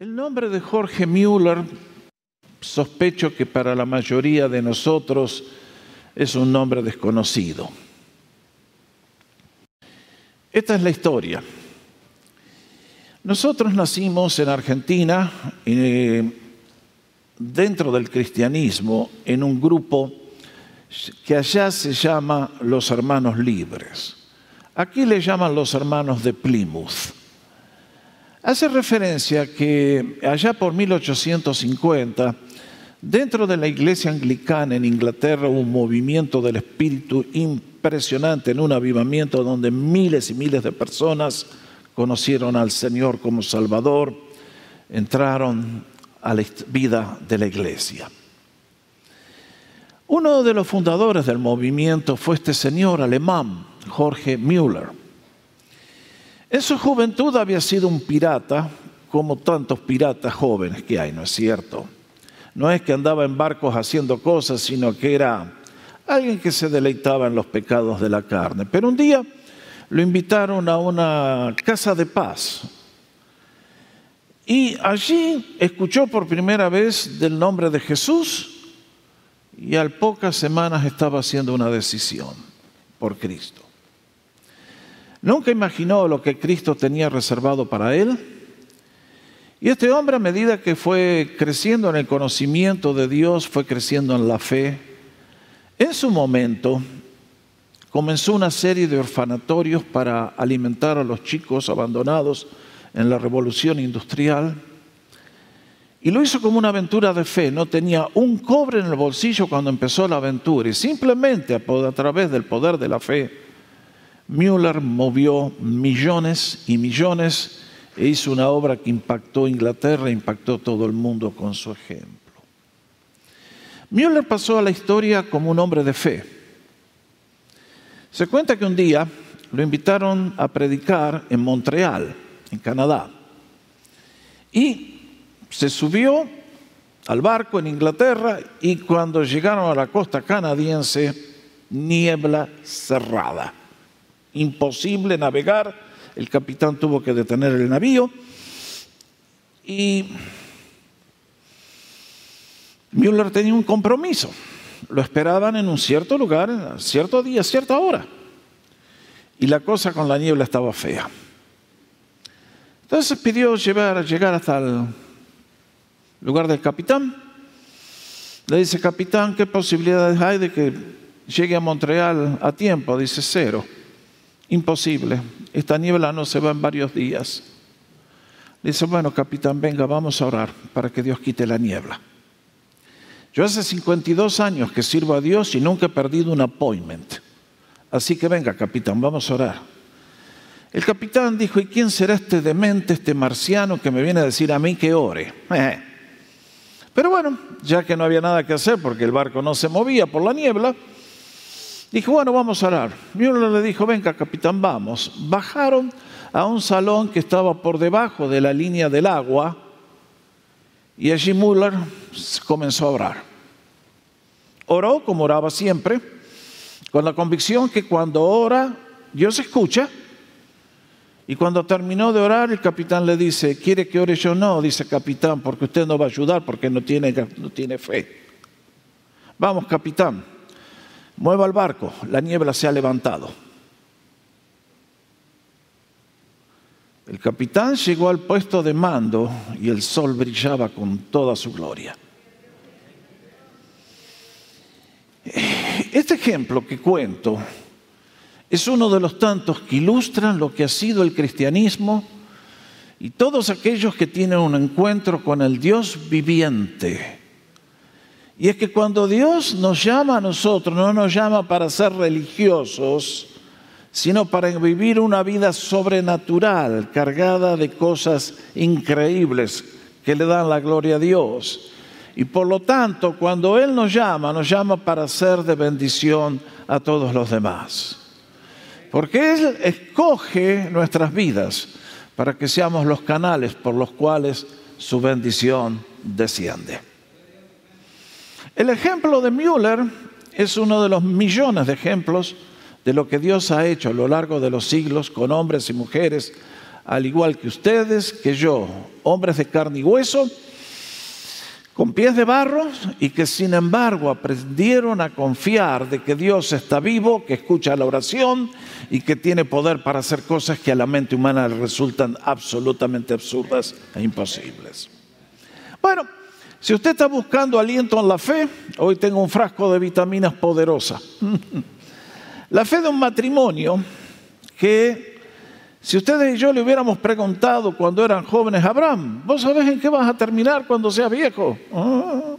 El nombre de Jorge Müller, sospecho que para la mayoría de nosotros es un nombre desconocido. Esta es la historia. Nosotros nacimos en Argentina, eh, dentro del cristianismo, en un grupo que allá se llama los hermanos libres. Aquí le llaman los hermanos de Plymouth. Hace referencia que allá por 1850, dentro de la iglesia anglicana en Inglaterra hubo un movimiento del espíritu impresionante en un avivamiento donde miles y miles de personas conocieron al Señor como Salvador, entraron a la vida de la iglesia. Uno de los fundadores del movimiento fue este señor alemán, Jorge Müller. En su juventud había sido un pirata, como tantos piratas jóvenes que hay, ¿no es cierto? No es que andaba en barcos haciendo cosas, sino que era alguien que se deleitaba en los pecados de la carne. Pero un día lo invitaron a una casa de paz. Y allí escuchó por primera vez del nombre de Jesús y al pocas semanas estaba haciendo una decisión por Cristo. Nunca imaginó lo que Cristo tenía reservado para él. Y este hombre a medida que fue creciendo en el conocimiento de Dios, fue creciendo en la fe, en su momento comenzó una serie de orfanatorios para alimentar a los chicos abandonados en la revolución industrial. Y lo hizo como una aventura de fe. No tenía un cobre en el bolsillo cuando empezó la aventura. Y simplemente a través del poder de la fe, Müller movió millones y millones e hizo una obra que impactó Inglaterra, impactó todo el mundo con su ejemplo. Müller pasó a la historia como un hombre de fe. Se cuenta que un día lo invitaron a predicar en Montreal, en Canadá. Y se subió al barco en Inglaterra y cuando llegaron a la costa canadiense, niebla cerrada. Imposible navegar, el capitán tuvo que detener el navío y Müller tenía un compromiso. Lo esperaban en un cierto lugar, cierto día, cierta hora. Y la cosa con la niebla estaba fea. Entonces pidió llevar, llegar hasta el lugar del capitán. Le dice, capitán, ¿qué posibilidades hay de que llegue a Montreal a tiempo? Dice, cero. Imposible. Esta niebla no se va en varios días. Le dice, bueno, capitán, venga, vamos a orar para que Dios quite la niebla. Yo hace 52 años que sirvo a Dios y nunca he perdido un appointment. Así que venga, capitán, vamos a orar. El capitán dijo, ¿y quién será este demente, este marciano que me viene a decir a mí que ore? Pero bueno, ya que no había nada que hacer porque el barco no se movía por la niebla, dijo, bueno, vamos a orar. Müller le dijo, venga, capitán, vamos. Bajaron a un salón que estaba por debajo de la línea del agua y allí Müller comenzó a orar. Oró como oraba siempre, con la convicción que cuando ora, Dios escucha y cuando terminó de orar, el capitán le dice, ¿quiere que ore yo? No, dice capitán, porque usted no va a ayudar porque no tiene, no tiene fe. Vamos, capitán, mueva el barco, la niebla se ha levantado. El capitán llegó al puesto de mando y el sol brillaba con toda su gloria. Este ejemplo que cuento es uno de los tantos que ilustran lo que ha sido el cristianismo y todos aquellos que tienen un encuentro con el Dios viviente. Y es que cuando Dios nos llama a nosotros, no nos llama para ser religiosos, sino para vivir una vida sobrenatural, cargada de cosas increíbles que le dan la gloria a Dios. Y por lo tanto, cuando Él nos llama, nos llama para ser de bendición a todos los demás. Porque Él escoge nuestras vidas para que seamos los canales por los cuales su bendición desciende. El ejemplo de Müller es uno de los millones de ejemplos de lo que Dios ha hecho a lo largo de los siglos con hombres y mujeres al igual que ustedes, que yo, hombres de carne y hueso, con pies de barro y que sin embargo aprendieron a confiar de que Dios está vivo, que escucha la oración y que tiene poder para hacer cosas que a la mente humana resultan absolutamente absurdas e imposibles. Bueno, si usted está buscando aliento en la fe, hoy tengo un frasco de vitaminas poderosa. La fe de un matrimonio que si ustedes y yo le hubiéramos preguntado cuando eran jóvenes, Abraham, ¿vos sabés en qué vas a terminar cuando seas viejo? Ah,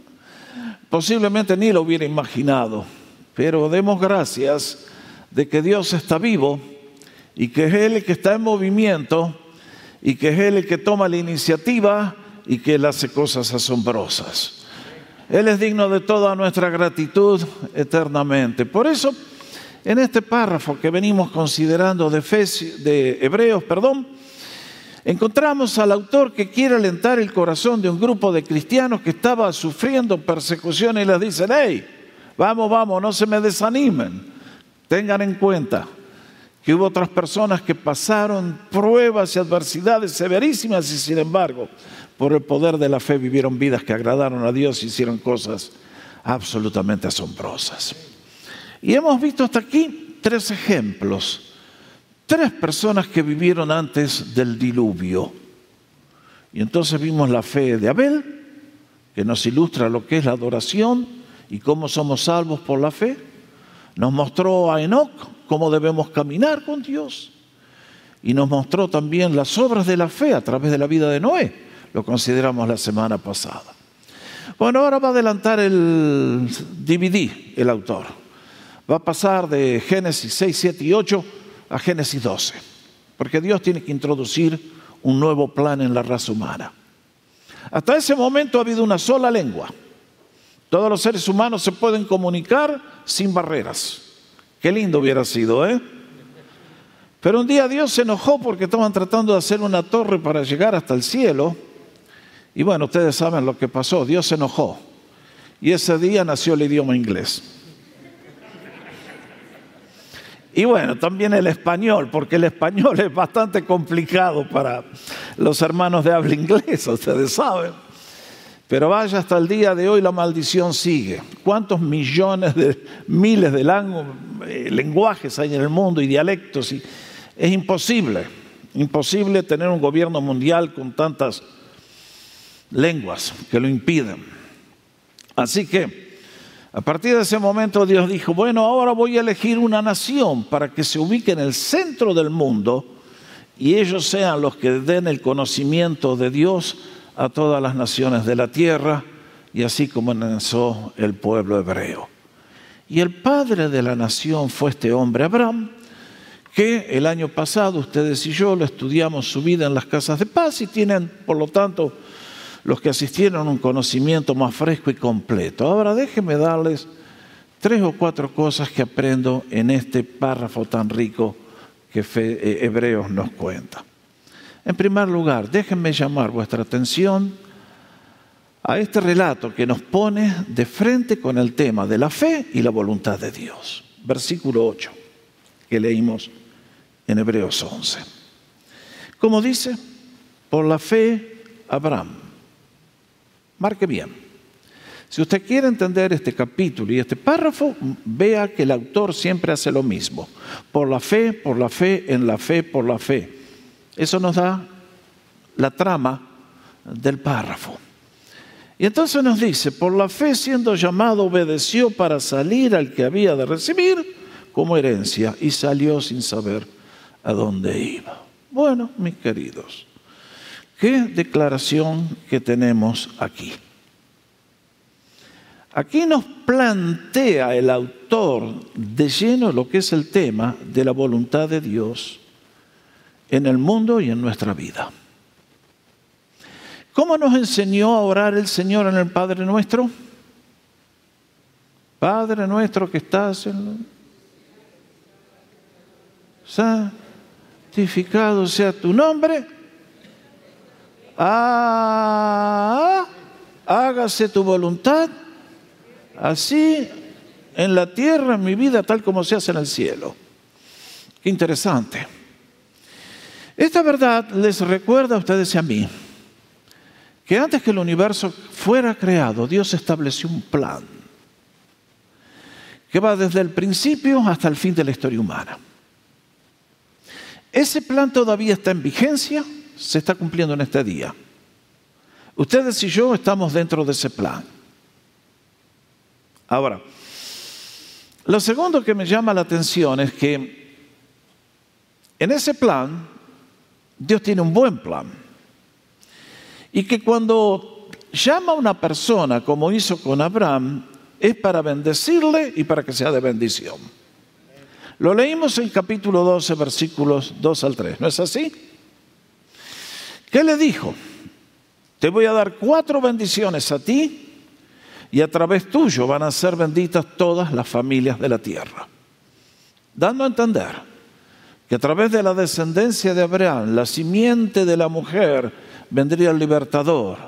posiblemente ni lo hubiera imaginado, pero demos gracias de que Dios está vivo y que es Él el que está en movimiento y que es Él el que toma la iniciativa y que Él hace cosas asombrosas. Él es digno de toda nuestra gratitud eternamente. Por eso en este párrafo que venimos considerando de, de Hebreos, perdón, encontramos al autor que quiere alentar el corazón de un grupo de cristianos que estaba sufriendo persecución y les dice, hey, vamos, vamos, no se me desanimen. Tengan en cuenta que hubo otras personas que pasaron pruebas y adversidades severísimas y sin embargo, por el poder de la fe vivieron vidas que agradaron a Dios y hicieron cosas absolutamente asombrosas. Y hemos visto hasta aquí tres ejemplos. Tres personas que vivieron antes del diluvio. Y entonces vimos la fe de Abel, que nos ilustra lo que es la adoración y cómo somos salvos por la fe. Nos mostró a Enoch cómo debemos caminar con Dios. Y nos mostró también las obras de la fe a través de la vida de Noé. Lo consideramos la semana pasada. Bueno, ahora va a adelantar el DVD, el autor va a pasar de Génesis 6, 7 y 8 a Génesis 12, porque Dios tiene que introducir un nuevo plan en la raza humana. Hasta ese momento ha habido una sola lengua. Todos los seres humanos se pueden comunicar sin barreras. Qué lindo hubiera sido, ¿eh? Pero un día Dios se enojó porque estaban tratando de hacer una torre para llegar hasta el cielo. Y bueno, ustedes saben lo que pasó. Dios se enojó. Y ese día nació el idioma inglés. Y bueno, también el español, porque el español es bastante complicado para los hermanos de habla inglesa, ustedes saben. Pero vaya, hasta el día de hoy la maldición sigue. ¿Cuántos millones de miles de eh, lenguajes hay en el mundo y dialectos? Y es imposible, imposible tener un gobierno mundial con tantas lenguas que lo impiden. Así que a partir de ese momento Dios dijo, bueno, ahora voy a elegir una nación para que se ubique en el centro del mundo y ellos sean los que den el conocimiento de Dios a todas las naciones de la tierra y así comenzó el pueblo hebreo. Y el padre de la nación fue este hombre, Abraham, que el año pasado ustedes y yo lo estudiamos su vida en las casas de paz y tienen, por lo tanto, los que asistieron un conocimiento más fresco y completo. Ahora déjenme darles tres o cuatro cosas que aprendo en este párrafo tan rico que eh, Hebreos nos cuenta. En primer lugar, déjenme llamar vuestra atención a este relato que nos pone de frente con el tema de la fe y la voluntad de Dios. Versículo 8, que leímos en Hebreos 11. Como dice, por la fe, Abraham Marque bien. Si usted quiere entender este capítulo y este párrafo, vea que el autor siempre hace lo mismo. Por la fe, por la fe, en la fe, por la fe. Eso nos da la trama del párrafo. Y entonces nos dice, por la fe siendo llamado obedeció para salir al que había de recibir como herencia y salió sin saber a dónde iba. Bueno, mis queridos, ¿Qué declaración que tenemos aquí? Aquí nos plantea el autor de lleno lo que es el tema de la voluntad de Dios en el mundo y en nuestra vida. ¿Cómo nos enseñó a orar el Señor en el Padre nuestro? Padre nuestro que estás en... Santificado sea tu nombre ah, hágase tu voluntad, así en la tierra, en mi vida, tal como se hace en el cielo. Qué interesante. Esta verdad les recuerda a ustedes y a mí que antes que el universo fuera creado, Dios estableció un plan que va desde el principio hasta el fin de la historia humana. Ese plan todavía está en vigencia, se está cumpliendo en este día. Ustedes y yo estamos dentro de ese plan. Ahora, lo segundo que me llama la atención es que en ese plan Dios tiene un buen plan. Y que cuando llama a una persona, como hizo con Abraham, es para bendecirle y para que sea de bendición. Lo leímos en capítulo 12, versículos 2 al 3, ¿no es así? ¿Qué le dijo? Te voy a dar cuatro bendiciones a ti y a través tuyo van a ser benditas todas las familias de la tierra. Dando a entender que a través de la descendencia de Abraham, la simiente de la mujer, vendría el libertador,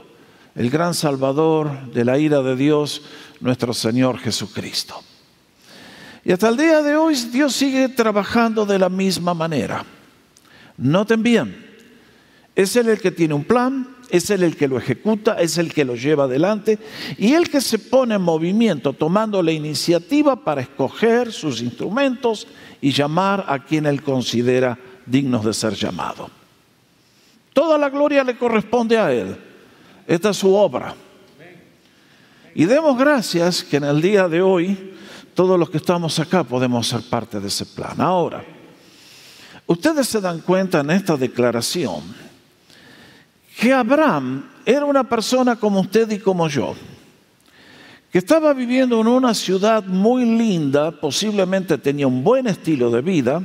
el gran salvador de la ira de Dios, nuestro Señor Jesucristo. Y hasta el día de hoy Dios sigue trabajando de la misma manera. Noten bien, es Él el que tiene un plan, es Él el que lo ejecuta, es el que lo lleva adelante y el que se pone en movimiento tomando la iniciativa para escoger sus instrumentos y llamar a quien Él considera dignos de ser llamado. Toda la gloria le corresponde a Él. Esta es su obra. Y demos gracias que en el día de hoy todos los que estamos acá podemos ser parte de ese plan. Ahora, ustedes se dan cuenta en esta declaración que Abraham era una persona como usted y como yo, que estaba viviendo en una ciudad muy linda, posiblemente tenía un buen estilo de vida.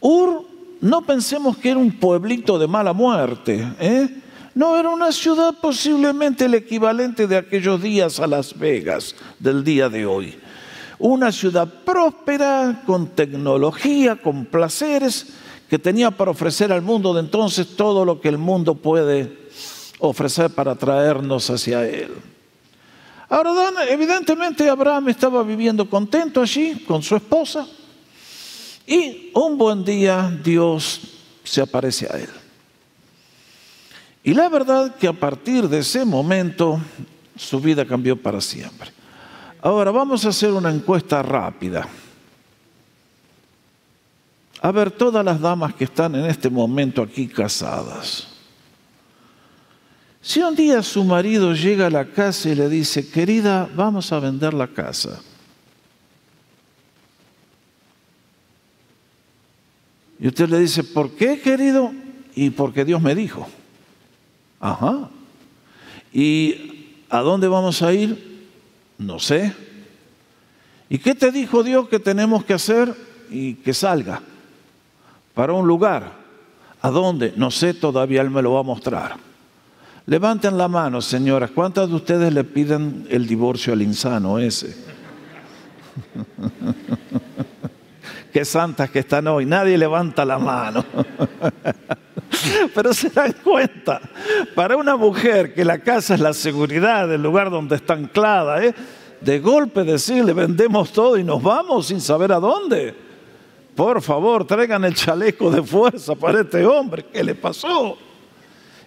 Ur, no pensemos que era un pueblito de mala muerte, ¿eh? No, era una ciudad posiblemente el equivalente de aquellos días a Las Vegas del día de hoy. Una ciudad próspera, con tecnología, con placeres, que tenía para ofrecer al mundo de entonces todo lo que el mundo puede ofrecer para traernos hacia él. Ahora, evidentemente Abraham estaba viviendo contento allí con su esposa y un buen día Dios se aparece a él. Y la verdad que a partir de ese momento su vida cambió para siempre. Ahora vamos a hacer una encuesta rápida. A ver, todas las damas que están en este momento aquí casadas. Si un día su marido llega a la casa y le dice, querida, vamos a vender la casa. Y usted le dice, ¿por qué, querido? Y porque Dios me dijo. Ajá. ¿Y a dónde vamos a ir? No sé. ¿Y qué te dijo Dios que tenemos que hacer? Y que salga para un lugar. ¿A dónde? No sé, todavía Él me lo va a mostrar. Levanten la mano, señoras. ¿Cuántas de ustedes le piden el divorcio al insano ese? Qué santas que están hoy. Nadie levanta la mano. Pero se dan cuenta, para una mujer que la casa es la seguridad, el lugar donde está anclada, ¿eh? de golpe decirle vendemos todo y nos vamos sin saber a dónde. Por favor, traigan el chaleco de fuerza para este hombre. ¿Qué le pasó?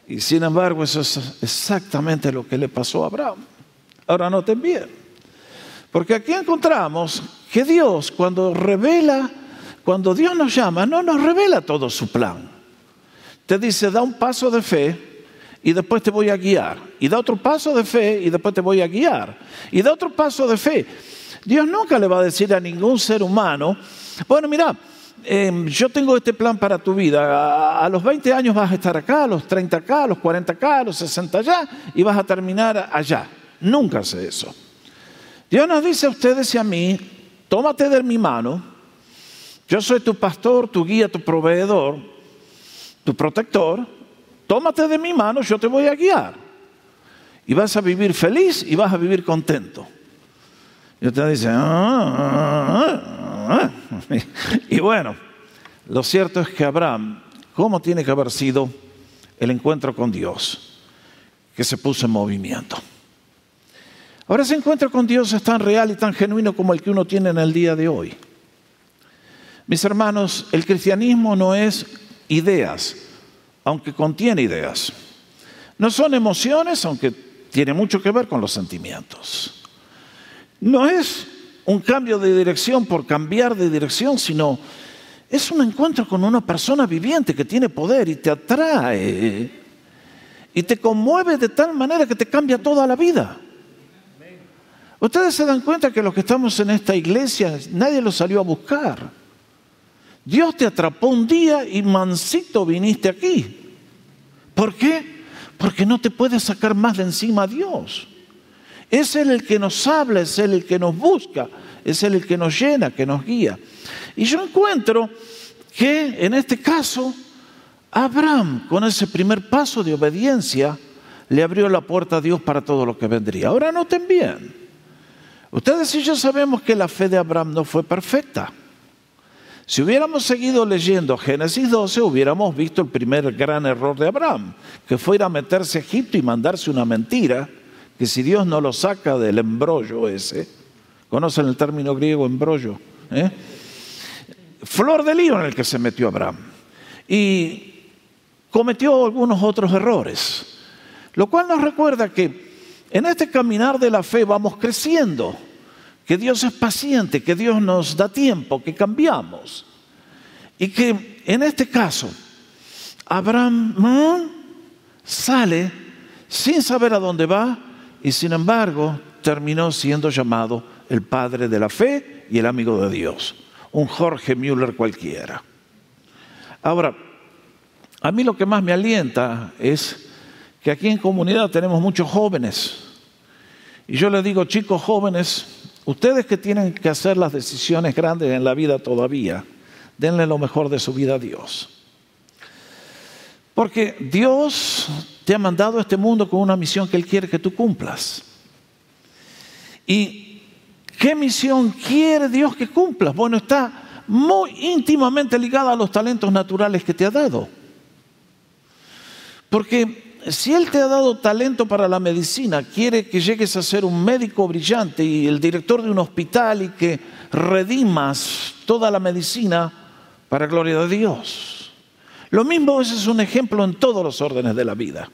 Y sin embargo, eso es exactamente lo que le pasó a Abraham. Ahora noten bien, porque aquí encontramos que Dios cuando revela, cuando Dios nos llama, no nos revela todo su plan. Te dice, da un paso de fe y después te voy a guiar. Y da otro paso de fe y después te voy a guiar. Y da otro paso de fe. Dios nunca le va a decir a ningún ser humano, bueno, mira, em, yo tengo este plan para tu vida. A, los 20 años vas a estar acá, a los 30 acá, a los 40 acá, a los 60 allá y vas a terminar allá. Nunca hace eso. Dios nos dice a ustedes y a mí, tómate de mi mano, yo soy tu pastor, tu guía, tu proveedor, tu protector, tómate de mi mano, yo te voy a guiar. Y vas a vivir feliz y vas a vivir contento. Y usted dice, ah, ah, ah, y bueno, lo cierto es que Abraham, ¿cómo tiene que haber sido el encuentro con Dios? Que se puso en movimiento. Ahora ese encuentro con Dios es tan real y tan genuino como el que uno tiene en el día de hoy. Mis hermanos, el cristianismo no es ideas, aunque contiene ideas. No son emociones, aunque tiene mucho que ver con los sentimientos. No es un cambio de dirección por cambiar de dirección, sino es un encuentro con una persona viviente que tiene poder y te atrae y te conmueve de tal manera que te cambia toda la vida. Ustedes se dan cuenta que los que estamos en esta iglesia, nadie los salió a buscar. Dios te atrapó un día y mansito viniste aquí. ¿Por qué? Porque no te puedes sacar más de encima a Dios. Es Él el que nos habla, es Él el que nos busca, es Él el que nos llena, que nos guía. Y yo encuentro que en este caso, Abraham, con ese primer paso de obediencia, le abrió la puerta a Dios para todo lo que vendría. Ahora noten bien, ustedes y yo sabemos que la fe de Abraham no fue perfecta. Si hubiéramos seguido leyendo Génesis 12, hubiéramos visto el primer gran error de Abraham, que fue ir a meterse a Egipto y mandarse una mentira, que si Dios no lo saca del embrollo ese, ¿conocen el término griego embrollo? ¿Eh? Flor de lío en el que se metió Abraham. Y cometió algunos otros errores, lo cual nos recuerda que en este caminar de la fe vamos creciendo que Dios es paciente, que Dios nos da tiempo, que cambiamos. Y que en este caso, Abraham sale sin saber a dónde va y sin embargo terminó siendo llamado el padre de la fe y el amigo de Dios, un Jorge Müller cualquiera. Ahora, a mí lo que más me alienta es que aquí en comunidad tenemos muchos jóvenes. Y yo les digo, chicos jóvenes, Ustedes que tienen que hacer las decisiones grandes en la vida todavía, denle lo mejor de su vida a Dios. Porque Dios te ha mandado a este mundo con una misión que Él quiere que tú cumplas. ¿Y qué misión quiere Dios que cumplas? Bueno, está muy íntimamente ligada a los talentos naturales que te ha dado. Porque si Él te ha dado talento para la medicina, quiere que llegues a ser un médico brillante y el director de un hospital y que redimas toda la medicina para gloria de Dios. Lo mismo ese es un ejemplo en todos los órdenes de la vida.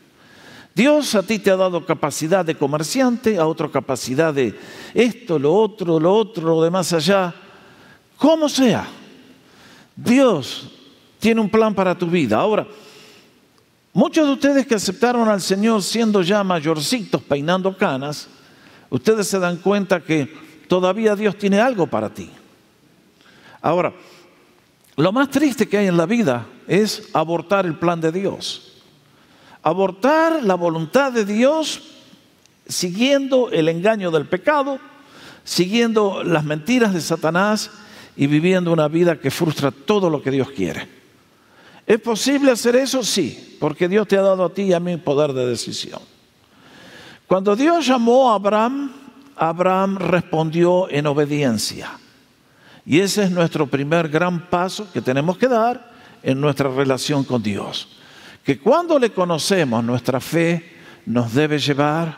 Dios a ti te ha dado capacidad de comerciante, a otro capacidad de esto, lo otro, lo otro, lo de más allá. Como sea, Dios tiene un plan para tu vida. Ahora, Muchos de ustedes que aceptaron al Señor siendo ya mayorcitos, peinando canas, ustedes se dan cuenta que todavía Dios tiene algo para ti. Ahora, lo más triste que hay en la vida es abortar el plan de Dios. Abortar la voluntad de Dios siguiendo el engaño del pecado, siguiendo las mentiras de Satanás y viviendo una vida que frustra todo lo que Dios quiere. ¿Es posible hacer eso? Sí, porque Dios te ha dado a ti y a mí poder de decisión. Cuando Dios llamó a Abraham, Abraham respondió en obediencia. Y ese es nuestro primer gran paso que tenemos que dar en nuestra relación con Dios. Que cuando le conocemos, nuestra fe nos debe llevar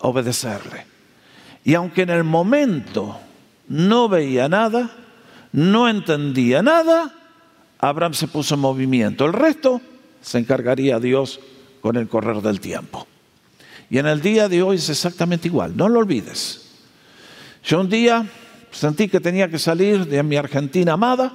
a obedecerle. Y aunque en el momento no veía nada, no entendía nada, Abraham se puso en movimiento. El resto se encargaría Dios con el correr del tiempo. Y en el día de hoy es exactamente igual, no lo olvides. Yo un día sentí que tenía que salir de mi Argentina amada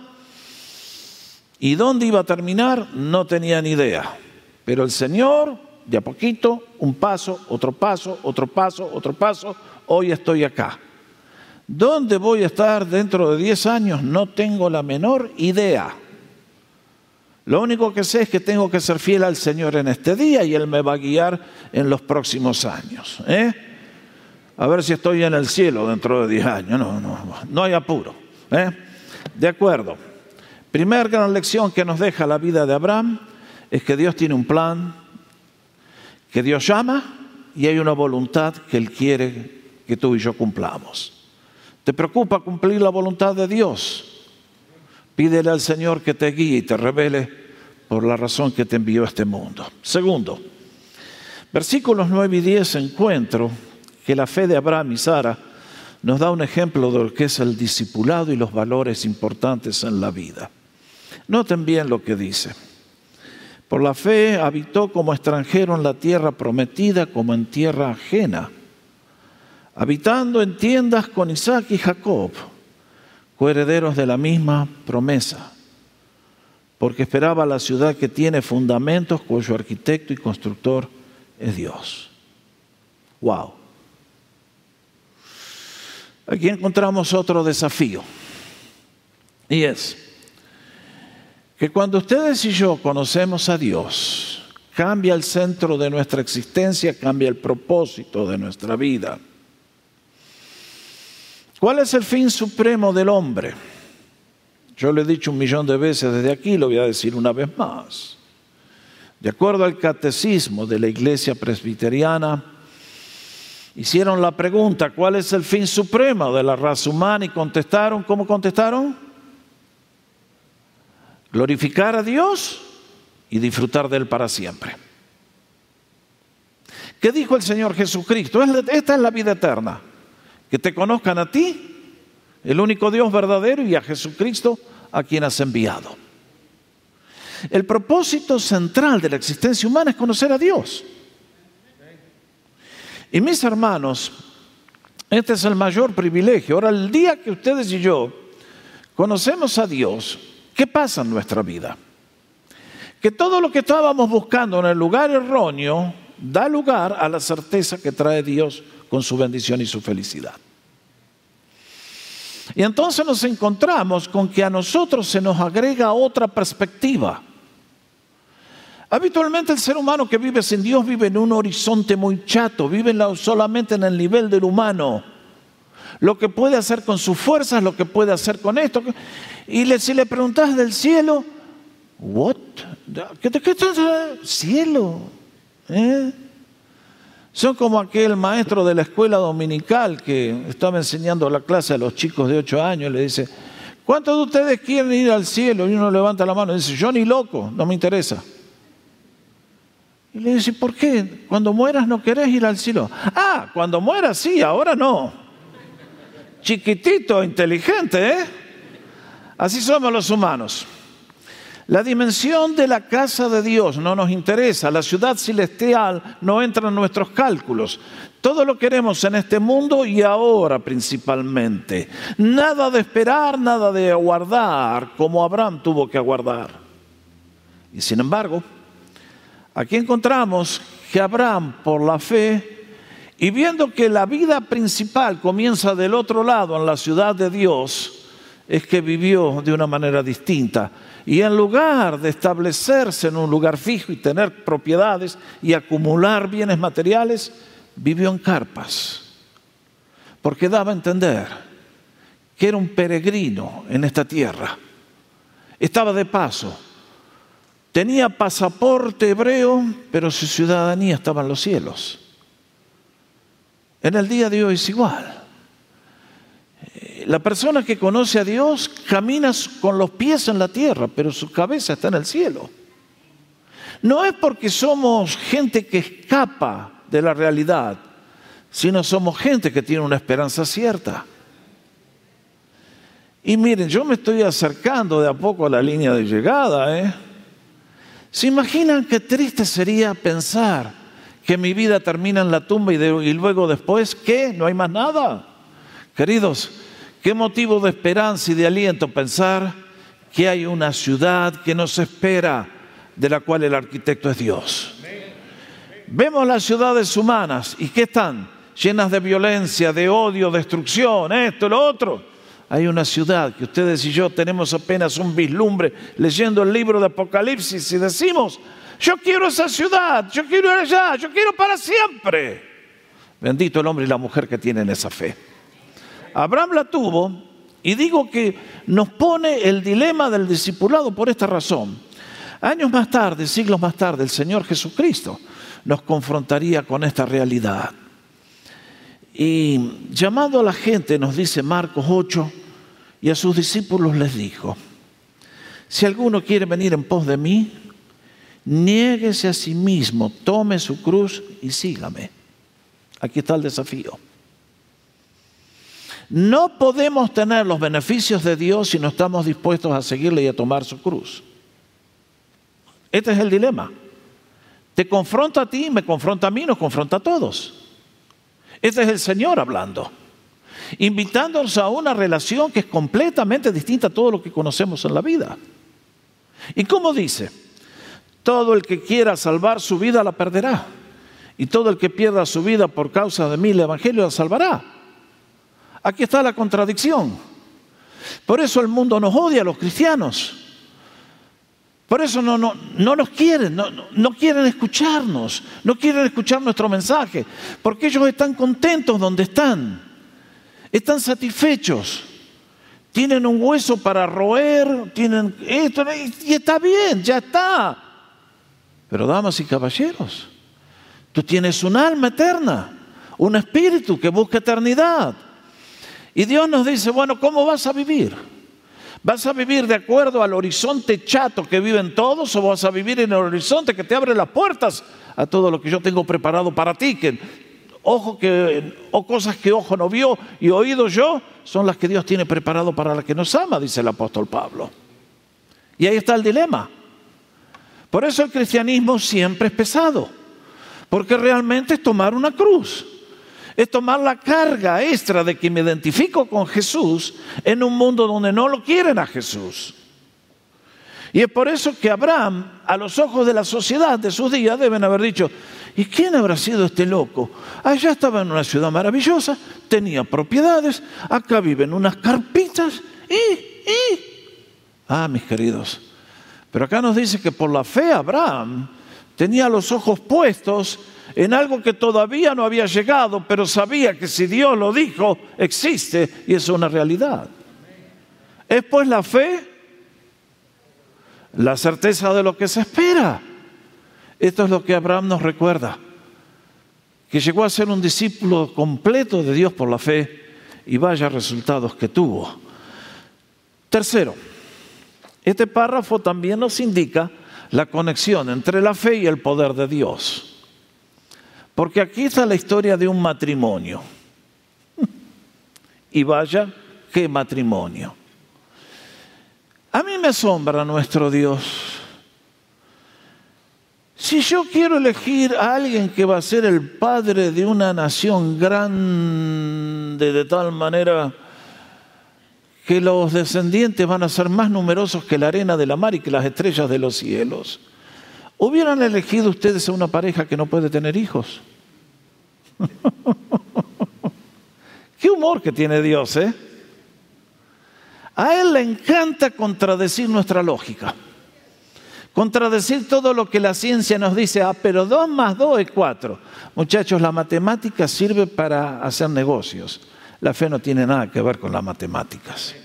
y dónde iba a terminar no tenía ni idea. Pero el Señor, de a poquito, un paso, otro paso, otro paso, otro paso, hoy estoy acá. ¿Dónde voy a estar dentro de 10 años? No tengo la menor idea. Lo único que sé es que tengo que ser fiel al Señor en este día y Él me va a guiar en los próximos años. ¿eh? A ver si estoy en el cielo dentro de 10 años. No, no, no hay apuro. ¿eh? De acuerdo. Primera gran lección que nos deja la vida de Abraham es que Dios tiene un plan, que Dios llama y hay una voluntad que Él quiere que tú y yo cumplamos. ¿Te preocupa cumplir la voluntad de Dios? Pídele al Señor que te guíe y te revele por la razón que te envió a este mundo. Segundo, versículos 9 y 10 encuentro que la fe de Abraham y Sara nos da un ejemplo de lo que es el discipulado y los valores importantes en la vida. Noten bien lo que dice. Por la fe habitó como extranjero en la tierra prometida, como en tierra ajena, habitando en tiendas con Isaac y Jacob, coherederos de la misma promesa, porque esperaba la ciudad que tiene fundamentos, cuyo arquitecto y constructor es Dios. Wow. Aquí encontramos otro desafío, y es, que cuando ustedes y yo conocemos a Dios, cambia el centro de nuestra existencia, cambia el propósito de nuestra vida. ¿Cuál es el fin supremo del hombre? Yo lo he dicho un millón de veces desde aquí, lo voy a decir una vez más. De acuerdo al catecismo de la iglesia presbiteriana, hicieron la pregunta, ¿cuál es el fin supremo de la raza humana? Y contestaron, ¿cómo contestaron? glorificar a Dios y disfrutar de Él para siempre. ¿Qué dijo el Señor Jesucristo? Esta es la vida eterna, que te conozcan a ti, el único Dios verdadero, y a Jesucristo a quien has enviado. El propósito central de la existencia humana es conocer a Dios. Y mis hermanos, este es el mayor privilegio. Ahora, el día que ustedes y yo conocemos a Dios, ¿Qué pasa en nuestra vida? Que todo lo que estábamos buscando en el lugar erróneo da lugar a la certeza que trae Dios con su bendición y su felicidad. Y entonces nos encontramos con que a nosotros se nos agrega otra perspectiva. Habitualmente el ser humano que vive sin Dios vive en un horizonte muy chato, vive solamente en el nivel del humano. Lo que puede hacer con sus fuerzas, lo que puede hacer con esto. Y si le preguntas del cielo, ¿what? ¿Qué, qué, qué cielo? ¿Eh? Son como aquel maestro de la escuela dominical que estaba enseñando la clase a los chicos de 8 años y le dice, ¿cuántos de ustedes quieren ir al cielo? Y uno levanta la mano y dice, yo ni loco, no me interesa. Y le dice, ¿por qué? Cuando mueras no querés ir al cielo. Ah, cuando mueras sí, ahora no. Chiquitito, inteligente, ¿eh? Así somos los humanos. La dimensión de la casa de Dios no nos interesa, la ciudad celestial no entra en nuestros cálculos. Todo lo queremos en este mundo y ahora principalmente. Nada de esperar, nada de aguardar, como Abraham tuvo que aguardar. Y sin embargo, aquí encontramos que Abraham, por la fe, y viendo que la vida principal comienza del otro lado, en la ciudad de Dios, es que vivió de una manera distinta. Y en lugar de establecerse en un lugar fijo y tener propiedades y acumular bienes materiales, vivió en carpas. Porque daba a entender que era un peregrino en esta tierra. Estaba de paso. Tenía pasaporte hebreo, pero su ciudadanía estaba en los cielos. En el día de hoy es igual la persona que conoce a Dios camina con los pies en la tierra, pero su cabeza está en el cielo. No es porque somos gente que escapa de la realidad, sino somos gente que tiene una esperanza cierta. Y miren, yo me estoy acercando de a poco a la línea de llegada. ¿eh? ¿Se imaginan qué triste sería pensar que mi vida termina en la tumba y, luego después, ¿qué? ¿No hay más nada? Queridos, Qué motivo de esperanza y de aliento pensar que hay una ciudad que nos espera, de la cual el arquitecto es Dios. Vemos las ciudades humanas y ¿qué están? Llenas de violencia, de odio, destrucción, esto, lo otro. Hay una ciudad que ustedes y yo tenemos apenas un vislumbre leyendo el libro de Apocalipsis y decimos, yo quiero esa ciudad, yo quiero ir allá, yo quiero para siempre. Bendito el hombre y la mujer que tienen esa fe. Abraham la tuvo y digo que nos pone el dilema del discipulado por esta razón. Años más tarde, siglos más tarde, el Señor Jesucristo nos confrontaría con esta realidad. Y llamando a la gente, nos dice Marcos 8, y a sus discípulos les dijo, si alguno quiere venir en pos de mí, niéguese a sí mismo, tome su cruz y sígame. Aquí está el desafío. No podemos tener los beneficios de Dios si no estamos dispuestos a seguirle y a tomar su cruz. Este es el dilema. Te confronta a ti, me confronta a mí, nos confronta a todos. Este es el Señor hablando, invitándonos a una relación que es completamente distinta a todo lo que conocemos en la vida. ¿Y cómo dice? Todo el que quiera salvar su vida la perderá. Y todo el que pierda su vida por causa de mí, el Evangelio la salvará. Aquí está la contradicción. Por eso el mundo nos odia a los cristianos. Por eso no, no, no nos quieren, no, no, quieren escucharnos, no quieren escuchar nuestro mensaje, porque ellos están contentos donde están, están satisfechos, tienen un hueso para roer, tienen esto, y está bien, ya está. Pero damas y caballeros, tú tienes un alma eterna, un espíritu que busca eternidad. Y Dios nos dice, bueno, ¿cómo vas a vivir? ¿Vas a vivir de acuerdo al horizonte chato que viven todos o vas a vivir en el horizonte que te abre las puertas a todo lo que yo tengo preparado para ti? Que ojo que o cosas que ojo no vio y oído yo son las que Dios tiene preparado para la que nos ama, dice el apóstol Pablo. Y ahí está el dilema. Por eso el cristianismo siempre es pesado, porque realmente es tomar una cruz es tomar la carga extra de que me identifico con Jesús en un mundo donde no lo quieren a Jesús. Y es por eso que Abraham, a los ojos de la sociedad de sus días, deben haber dicho, ¿y quién habrá sido este loco? Allá estaba en una ciudad maravillosa, tenía propiedades, acá viven unas carpitas y, y... Ah, mis queridos, pero acá nos dice que por la fe Abraham tenía los ojos puestos en algo que todavía no había llegado, pero sabía que si Dios lo dijo, existe y es una realidad. Es pues la fe, la certeza de lo que se espera. Esto es lo que Abraham nos recuerda, que llegó a ser un discípulo completo de Dios por la fe y vaya resultados que tuvo. Tercero, este párrafo también nos indica la conexión entre la fe y el poder de Dios. Porque aquí está la historia de un matrimonio. Y vaya, qué matrimonio. A mí me asombra nuestro Dios. Si yo quiero elegir a alguien que va a ser el padre de una nación grande de tal manera que los descendientes van a ser más numerosos que la arena de la mar y que las estrellas de los cielos, ¿Hubieran elegido ustedes a una pareja que no puede tener hijos? Qué humor que tiene Dios, ¿eh? A Él le encanta contradecir nuestra lógica. Contradecir todo lo que la ciencia nos dice, ah, pero dos más dos es cuatro. Muchachos, la matemática sirve para hacer negocios. La fe no tiene nada que ver con las matemáticas.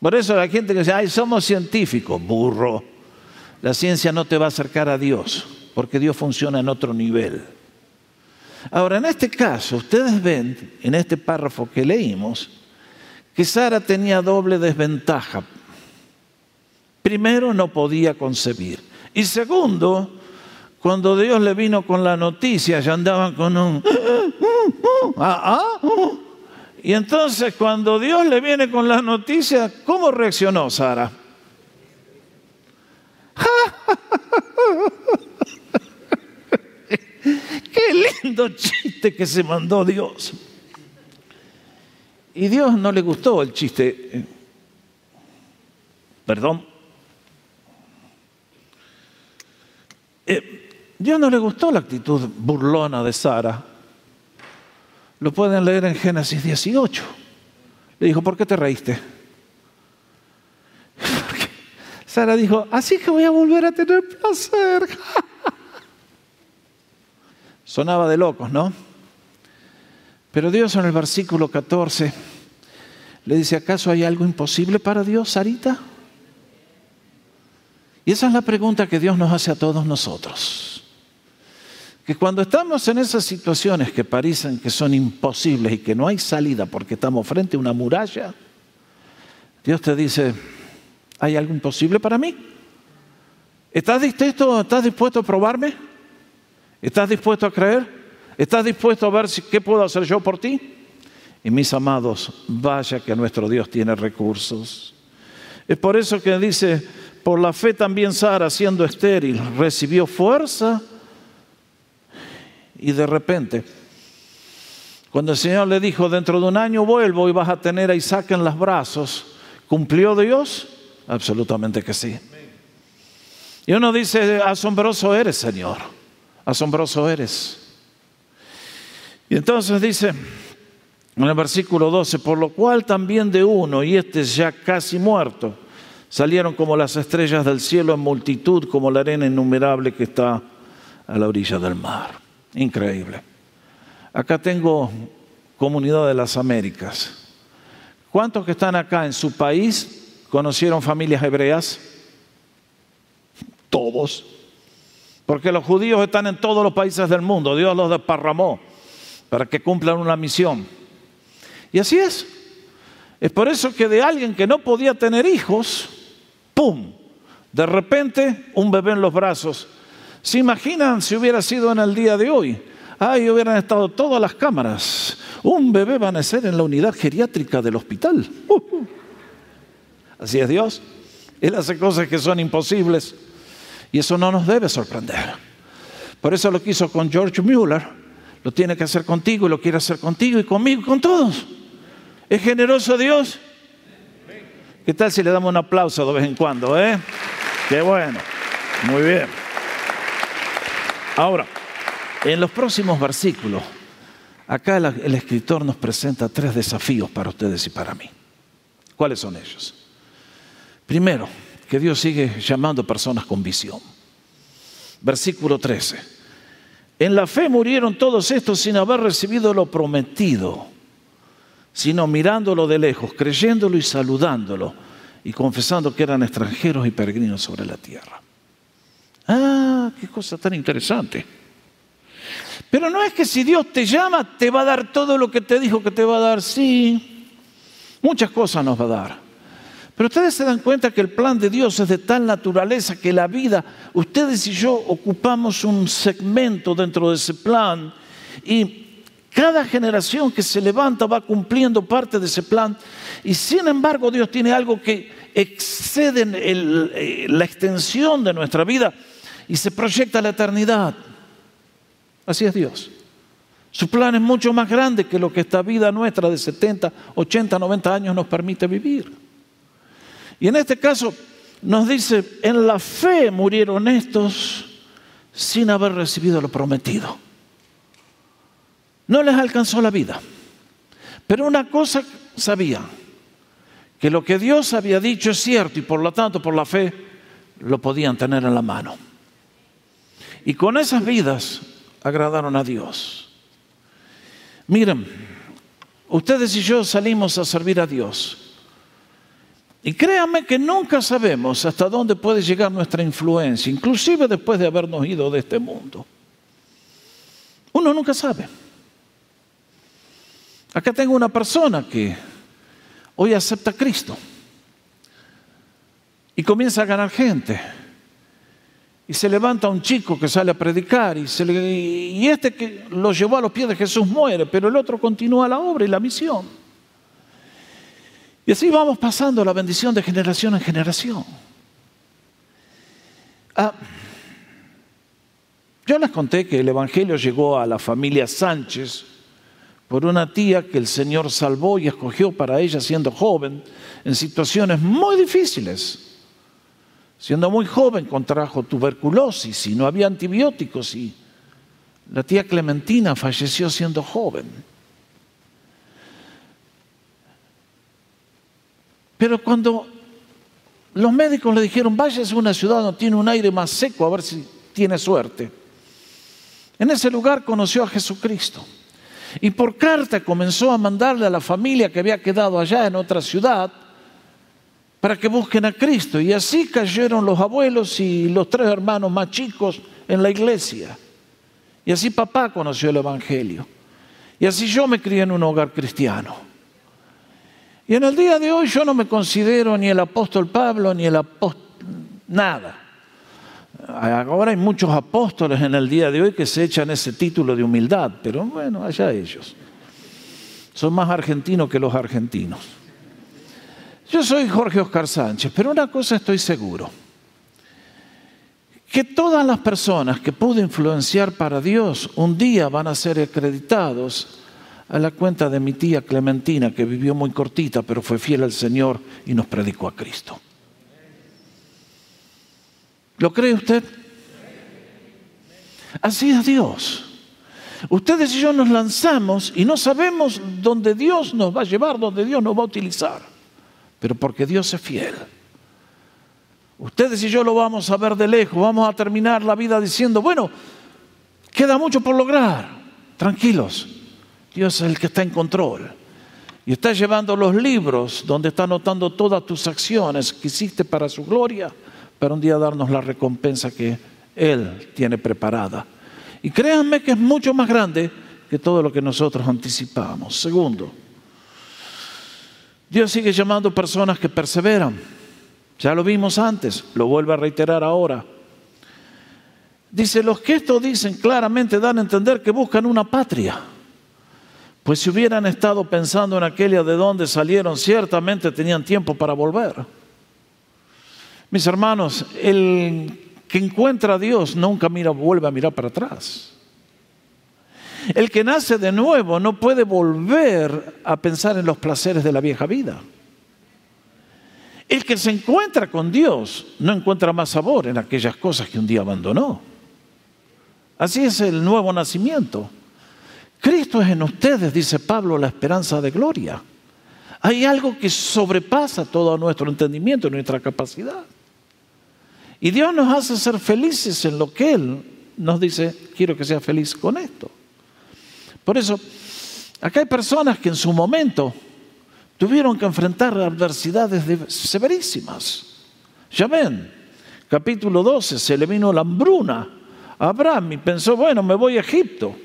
Por eso hay gente que dice, ay, somos científicos, burro. La ciencia no te va a acercar a Dios, porque Dios funciona en otro nivel. Ahora, en este caso, ustedes ven, en este párrafo que leímos, que Sara tenía doble desventaja. Primero, no podía concebir. Y segundo, cuando Dios le vino con la noticia, ya andaban con un... ¿Ah, ah? Y entonces cuando Dios le viene con la noticia, ¿cómo reaccionó Sara? Qué lindo chiste que se mandó Dios. Y Dios no le gustó el chiste. Perdón. Eh, Dios no le gustó la actitud burlona de Sara. Lo pueden leer en Génesis 18. Le dijo, ¿por qué te reíste? Sara dijo, así que voy a volver a tener placer. Sonaba de locos, ¿no? Pero Dios en el versículo 14 le dice, ¿acaso hay algo imposible para Dios, Sarita? Y esa es la pregunta que Dios nos hace a todos nosotros. Que cuando estamos en esas situaciones que parecen que son imposibles y que no hay salida porque estamos frente a una muralla, Dios te dice, ¿hay algo imposible para mí? ¿Estás dispuesto, dispuesto a probarme? ¿Estás dispuesto a creer? ¿Estás dispuesto a ver qué puedo hacer yo por ti? Y mis amados, vaya que nuestro Dios tiene recursos. Es por eso que dice, por la fe también Sara, siendo estéril, recibió fuerza y de repente, cuando el Señor le dijo, dentro de un año vuelvo y vas a tener a Isaac en los brazos, ¿cumplió Dios? Absolutamente que sí. Y uno dice, asombroso eres, Señor, asombroso eres. Y entonces dice en el versículo 12, por lo cual también de uno, y este es ya casi muerto, salieron como las estrellas del cielo en multitud, como la arena innumerable que está a la orilla del mar. Increíble. Acá tengo comunidad de las Américas. ¿Cuántos que están acá en su país conocieron familias hebreas? Todos. Porque los judíos están en todos los países del mundo. Dios los desparramó para que cumplan una misión. Y así es. Es por eso que de alguien que no podía tener hijos, ¡pum! De repente un bebé en los brazos. ¿Se imaginan si hubiera sido en el día de hoy? Ahí hubieran estado todas las cámaras. Un bebé va a nacer en la unidad geriátrica del hospital. Uh-huh. Así es Dios. Él hace cosas que son imposibles y eso no nos debe sorprender. Por eso lo quiso con George Mueller, lo tiene que hacer contigo y lo quiere hacer contigo y conmigo y con todos. ¿Es generoso Dios? ¿Qué tal si le damos un aplauso de vez en cuando? Eh? Qué bueno. Muy bien. Ahora, en los próximos versículos, acá el escritor nos presenta tres desafíos para ustedes y para mí. ¿Cuáles son ellos? Primero, que Dios sigue llamando personas con visión. Versículo 13. En la fe murieron todos estos sin haber recibido lo prometido, sino mirándolo de lejos, creyéndolo y saludándolo y confesando que eran extranjeros y peregrinos sobre la tierra. Ah, qué cosa tan interesante. Pero no es que si Dios te llama, te va a dar todo lo que te dijo que te va a dar. Sí, muchas cosas nos va a dar. Pero ustedes se dan cuenta que el plan de Dios es de tal naturaleza que la vida, ustedes y yo ocupamos un segmento dentro de ese plan y cada generación que se levanta va cumpliendo parte de ese plan y sin embargo Dios tiene algo que excede eh, la extensión de nuestra vida y se proyecta a la eternidad. Así es Dios. Su plan es mucho más grande que lo que esta vida nuestra de 70, 80, 90 años nos permite vivir. Y en este caso nos dice, en la fe murieron estos sin haber recibido lo prometido. No les alcanzó la vida. Pero una cosa sabían, que lo que Dios había dicho es cierto y por lo tanto por la fe lo podían tener en la mano. Y con esas vidas agradaron a Dios. Miren, ustedes y yo salimos a servir a Dios. Y créanme que nunca sabemos hasta dónde puede llegar nuestra influencia, inclusive después de habernos ido de este mundo. Uno nunca sabe. Acá tengo una persona que hoy acepta a Cristo y comienza a ganar gente. Y se levanta un chico que sale a predicar y, y este que lo llevó a los pies de Jesús muere, pero el otro continúa la obra y la misión. Y así vamos pasando la bendición de generación en generación. Ah, yo les conté que el Evangelio llegó a la familia Sánchez por una tía que el Señor salvó y escogió para ella siendo joven en situaciones muy difíciles. Siendo muy joven contrajo tuberculosis y no había antibióticos y la tía Clementina falleció siendo joven. Pero cuando los médicos le dijeron, váyase a una ciudad donde tiene un aire más seco a ver si tiene suerte. En ese lugar conoció a Jesucristo. Y por carta comenzó a mandarle a la familia que había quedado allá en otra ciudad para que busquen a Cristo. Y así cayeron los abuelos y los tres hermanos más chicos en la iglesia. Y así papá conoció el Evangelio. Y así yo me crié en un hogar cristiano. Y en el día de hoy yo no me considero ni el apóstol Pablo ni el apóstol nada. Ahora hay muchos apóstoles en el día de hoy que se echan ese título de humildad, pero bueno, allá ellos. Son más argentinos que los argentinos. Yo soy Jorge Oscar Sánchez, pero una cosa estoy seguro. que todas las personas que pude influenciar para Dios un día van a ser acreditados a la cuenta de mi tía Clementina, que vivió muy cortita, pero fue fiel al Señor y nos predicó a Cristo. ¿Lo cree usted? Así es Dios. Ustedes y yo nos lanzamos y no sabemos dónde Dios nos va a llevar, dónde Dios nos va a utilizar, pero porque Dios es fiel. Ustedes y yo lo vamos a ver de lejos, vamos a terminar la vida diciendo, bueno, queda mucho por lograr, tranquilos, Dios es el que está en control. Y está llevando los libros donde está anotando todas tus acciones que hiciste para su gloria, para un día darnos la recompensa que Él tiene preparada. Y créanme que es mucho más grande que todo lo que nosotros anticipamos. Segundo, Dios sigue llamando personas que perseveran. Ya lo vimos antes, lo vuelve a reiterar ahora. Dice, los que esto dicen claramente dan a entender que buscan una patria. Pues si hubieran estado pensando en aquella de donde salieron, ciertamente tenían tiempo para volver. Mis hermanos, el que encuentra a Dios nunca mira, vuelve a mirar para atrás. El que nace de nuevo no puede volver a pensar en los placeres de la vieja vida. El que se encuentra con Dios no encuentra más sabor en aquellas cosas que un día abandonó. Así es el nuevo nacimiento. Cristo es en ustedes, dice Pablo, la esperanza de gloria. Hay algo que sobrepasa todo nuestro entendimiento, nuestra capacidad. Y Dios nos hace ser felices en lo que Él nos dice, quiero que sea feliz con esto. Por eso, acá hay personas que en su momento tuvieron que enfrentar adversidades severísimas. Ya ven, capítulo 12, se le vino la hambruna a Abraham y pensó, bueno, me voy a Egipto.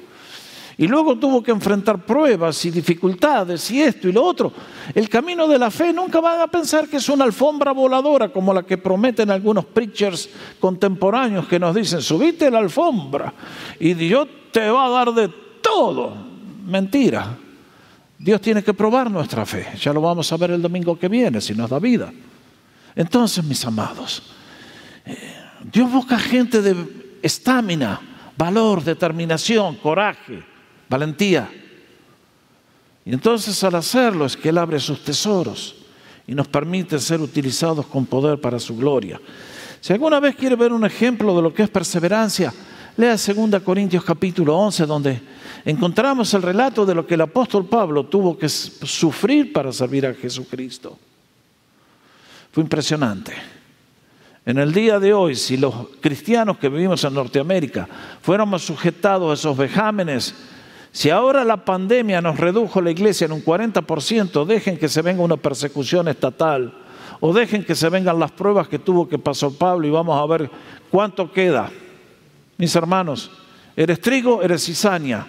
Y luego tuvo que enfrentar pruebas y dificultades y esto y lo otro. El camino de la fe nunca van a pensar que es una alfombra voladora como la que prometen algunos preachers contemporáneos que nos dicen, subite la alfombra y Dios te va a dar de todo. Mentira. Dios tiene que probar nuestra fe. Ya lo vamos a ver el domingo que viene, si nos da vida. Entonces, mis amados, eh, Dios busca gente de estamina, valor, determinación, coraje, valentía. Y entonces al hacerlo es que Él abre sus tesoros y nos permite ser utilizados con poder para su gloria. Si alguna vez quiere ver un ejemplo de lo que es perseverancia, lea 2 Corintios capítulo 11, donde encontramos el relato de lo que el apóstol Pablo tuvo que sufrir para servir a Jesucristo. Fue impresionante. En el día de hoy, si los cristianos que vivimos en Norteamérica fuéramos sujetados a esos vejámenes, si ahora la pandemia nos redujo la iglesia en un 40%, dejen que se venga una persecución estatal o dejen que se vengan las pruebas que tuvo que pasar Pablo y vamos a ver cuánto queda. Mis hermanos, eres trigo, eres cizaña.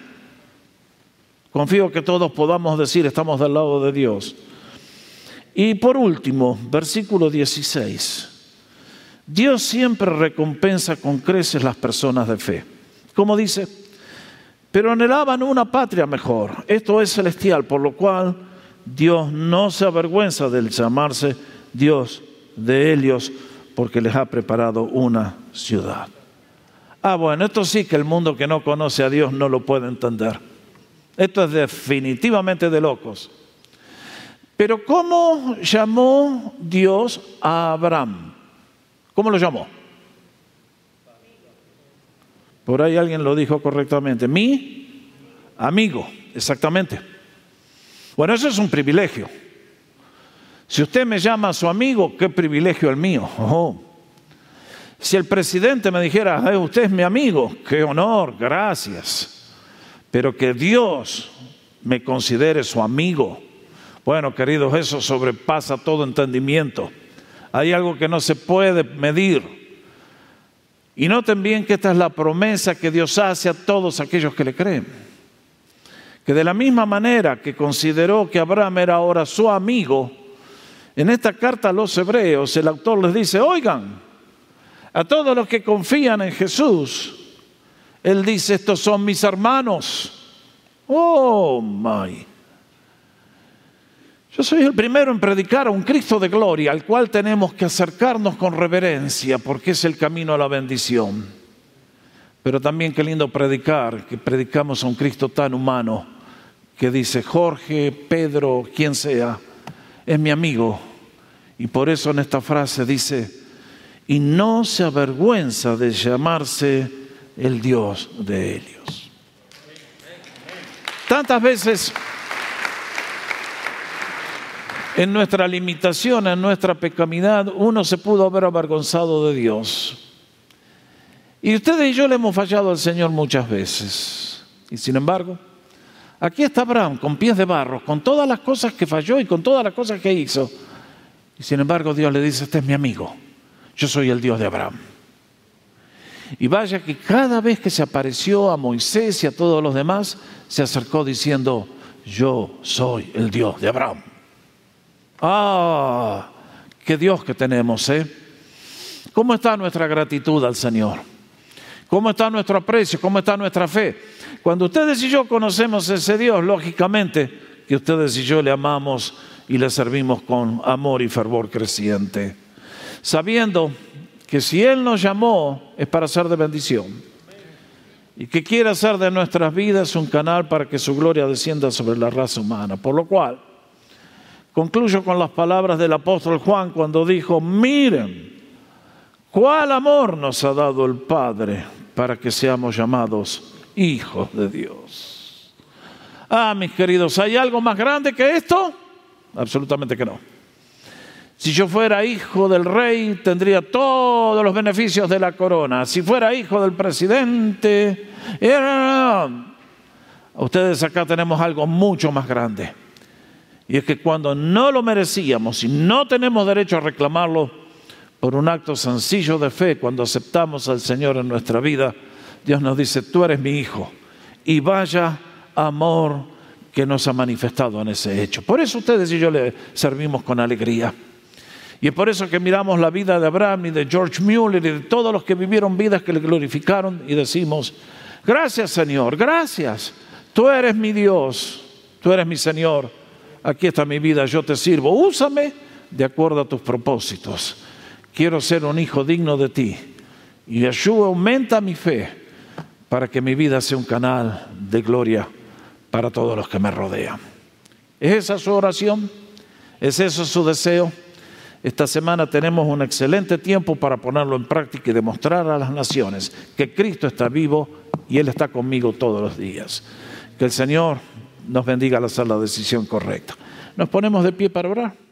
Confío que todos podamos decir, estamos del lado de Dios. Y por último, versículo 16. Dios siempre recompensa con creces las personas de fe. Como dice, pero anhelaban una patria mejor. Esto es celestial, por lo cual Dios no se avergüenza del llamarse Dios de Helios, porque les ha preparado una ciudad. Ah, bueno, esto sí que el mundo que no conoce a Dios no lo puede entender. Esto es definitivamente de locos. Pero ¿cómo llamó Dios a Abraham? ¿Cómo lo llamó? Por ahí alguien lo dijo correctamente. Mi amigo, exactamente. Bueno, eso es un privilegio. Si usted me llama a su amigo, qué privilegio el mío. Oh. Si el presidente me dijera, usted es mi amigo, qué honor, gracias pero que Dios me considere su amigo. Bueno, queridos, eso sobrepasa todo entendimiento. Hay algo que no se puede medir. Y noten bien que esta es la promesa que Dios hace a todos aquellos que le creen. Que de la misma manera que consideró que Abraham era ahora su amigo, en esta carta a los hebreos el autor les dice, oigan, a todos los que confían en Jesús, él dice, estos son mis hermanos. Oh, my. Yo soy el primero en predicar a un Cristo de gloria al cual tenemos que acercarnos con reverencia porque es el camino a la bendición. Pero también qué lindo predicar, que predicamos a un Cristo tan humano que dice, Jorge, Pedro, quien sea, es mi amigo. Y por eso en esta frase dice, y no se avergüenza de llamarse el Dios de Helios. Tantas veces en nuestra limitación, en nuestra pecamidad, uno se pudo haber avergonzado de Dios. Y ustedes y yo le hemos fallado al Señor muchas veces. Y sin embargo, aquí está Abraham con pies de barro, con todas las cosas que falló y con todas las cosas que hizo. Y sin embargo Dios le dice, este es mi amigo, yo soy el Dios de Abraham. Y vaya que cada vez que se apareció a Moisés y a todos los demás, se acercó diciendo, yo soy el Dios de Abraham. Ah, qué Dios que tenemos, ¿eh? ¿Cómo está nuestra gratitud al Señor? ¿Cómo está nuestro aprecio? ¿Cómo está nuestra fe? Cuando ustedes y yo conocemos ese Dios, lógicamente que ustedes y yo le amamos y le servimos con amor y fervor creciente, sabiendo que si Él nos llamó es para ser de bendición y que quiere hacer de nuestras vidas un canal para que su gloria descienda sobre la raza humana. Por lo cual, Concluyo con las palabras del apóstol Juan cuando dijo, miren, cuál amor nos ha dado el Padre para que seamos llamados hijos de Dios. Ah, mis queridos, ¿hay algo más grande que esto? Absolutamente que no. Si yo fuera hijo del rey, tendría todos los beneficios de la corona. Si fuera hijo del presidente, ustedes acá tenemos algo mucho más grande y es que cuando no lo merecíamos y no tenemos derecho a reclamarlo por un acto sencillo de fe, cuando aceptamos al Señor en nuestra vida, Dios nos dice, tú eres mi hijo. Y vaya amor que nos ha manifestado en ese hecho. Por eso ustedes y yo le servimos con alegría. Y es por eso que miramos la vida de Abraham y de George Mueller y de todos los que vivieron vidas que le glorificaron y decimos, gracias Señor, gracias. Tú eres mi Dios, tú eres mi Señor aquí está mi vida, yo te sirvo, úsame de acuerdo a tus propósitos. Quiero ser un hijo digno de ti. Y Yeshua aumenta mi fe para que mi vida sea un canal de gloria para todos los que me rodean. ¿Es esa su oración? ¿Es eso su deseo? Esta semana tenemos un excelente tiempo para ponerlo en práctica y demostrar a las naciones que Cristo está vivo y Él está conmigo todos los días. Que el Señor nos bendiga al hacer la decisión correcta. Nos ponemos de pie para orar.